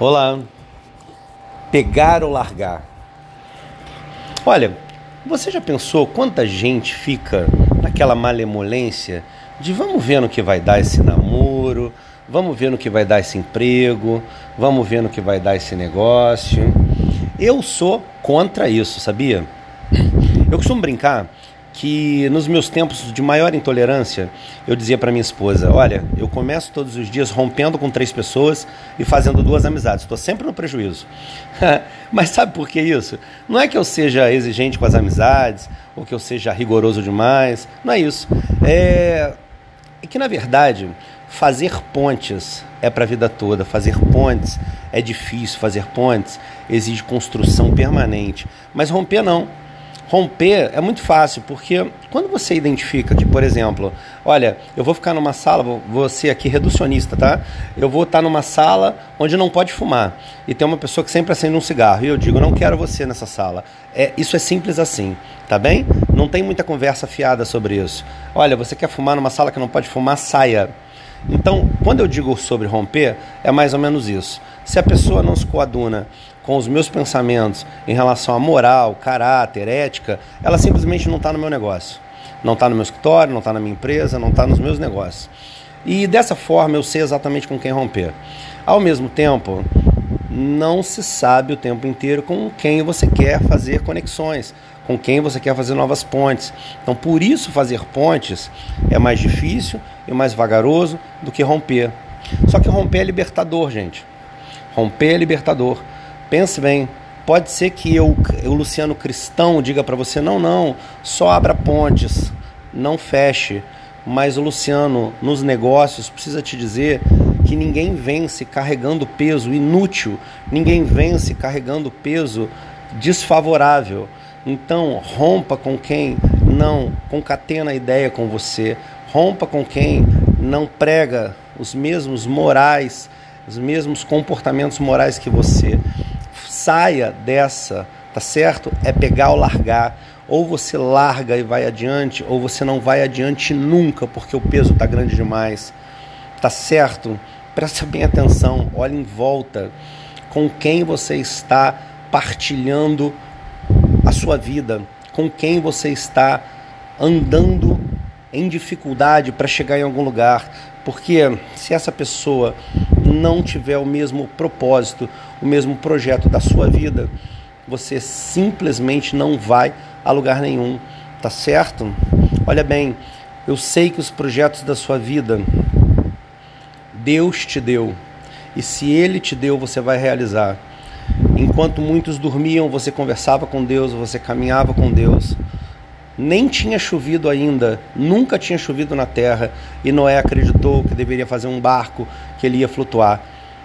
Olá. Pegar ou largar? Olha, você já pensou quanta gente fica naquela malemolência de vamos ver no que vai dar esse namoro, vamos ver no que vai dar esse emprego, vamos ver no que vai dar esse negócio? Eu sou contra isso, sabia? Eu costumo brincar que nos meus tempos de maior intolerância, eu dizia para minha esposa: Olha, eu começo todos os dias rompendo com três pessoas e fazendo duas amizades. Estou sempre no prejuízo. Mas sabe por que isso? Não é que eu seja exigente com as amizades ou que eu seja rigoroso demais. Não é isso. É, é que, na verdade, fazer pontes é para a vida toda. Fazer pontes é difícil. Fazer pontes exige construção permanente. Mas romper não romper é muito fácil, porque quando você identifica que, por exemplo, olha, eu vou ficar numa sala, vou ser aqui reducionista, tá? Eu vou estar numa sala onde não pode fumar e tem uma pessoa que sempre acende um cigarro e eu digo, não quero você nessa sala. É, isso é simples assim, tá bem? Não tem muita conversa fiada sobre isso. Olha, você quer fumar numa sala que não pode fumar, saia. Então, quando eu digo sobre romper, é mais ou menos isso. Se a pessoa não se coaduna com os meus pensamentos em relação a moral, caráter, ética, ela simplesmente não está no meu negócio. Não está no meu escritório, não está na minha empresa, não está nos meus negócios. E dessa forma eu sei exatamente com quem romper. Ao mesmo tempo, não se sabe o tempo inteiro com quem você quer fazer conexões, com quem você quer fazer novas pontes. Então, por isso, fazer pontes é mais difícil e mais vagaroso do que romper. Só que romper é libertador, gente. Romper é libertador. Pense bem, pode ser que eu, o Luciano Cristão diga para você: não, não, só abra pontes, não feche. Mas o Luciano, nos negócios, precisa te dizer que ninguém vence carregando peso inútil, ninguém vence carregando peso desfavorável. Então, rompa com quem não concatena a ideia com você, rompa com quem não prega os mesmos morais, os mesmos comportamentos morais que você saia dessa, tá certo? É pegar ou largar. Ou você larga e vai adiante, ou você não vai adiante nunca, porque o peso tá grande demais. Tá certo? Presta bem atenção, olhe em volta com quem você está partilhando sua vida, com quem você está andando em dificuldade para chegar em algum lugar. Porque se essa pessoa não tiver o mesmo propósito, o mesmo projeto da sua vida, você simplesmente não vai a lugar nenhum, tá certo? Olha bem, eu sei que os projetos da sua vida Deus te deu. E se ele te deu, você vai realizar. Enquanto muitos dormiam, você conversava com Deus, você caminhava com Deus nem tinha chovido ainda, nunca tinha chovido na terra, e Noé acreditou que deveria fazer um barco que ele ia flutuar.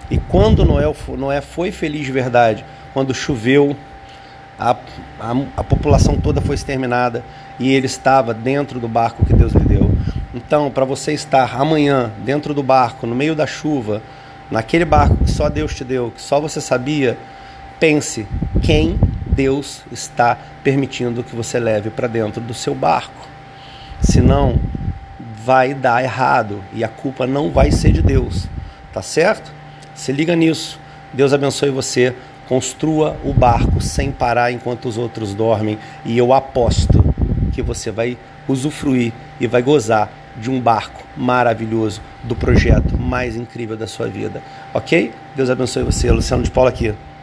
E quando Noé, Noé foi feliz de verdade, quando choveu, a, a, a população toda foi exterminada e ele estava dentro do barco que Deus lhe deu. Então, para você estar amanhã dentro do barco, no meio da chuva, naquele barco que só Deus te deu, que só você sabia, pense quem Deus está permitindo que você leve para dentro do seu barco. Senão, vai dar errado e a culpa não vai ser de Deus, tá certo? Se liga nisso. Deus abençoe você. Construa o barco sem parar enquanto os outros dormem e eu aposto que você vai usufruir e vai gozar de um barco maravilhoso, do projeto mais incrível da sua vida. Ok? Deus abençoe você. Luciano de Paula aqui.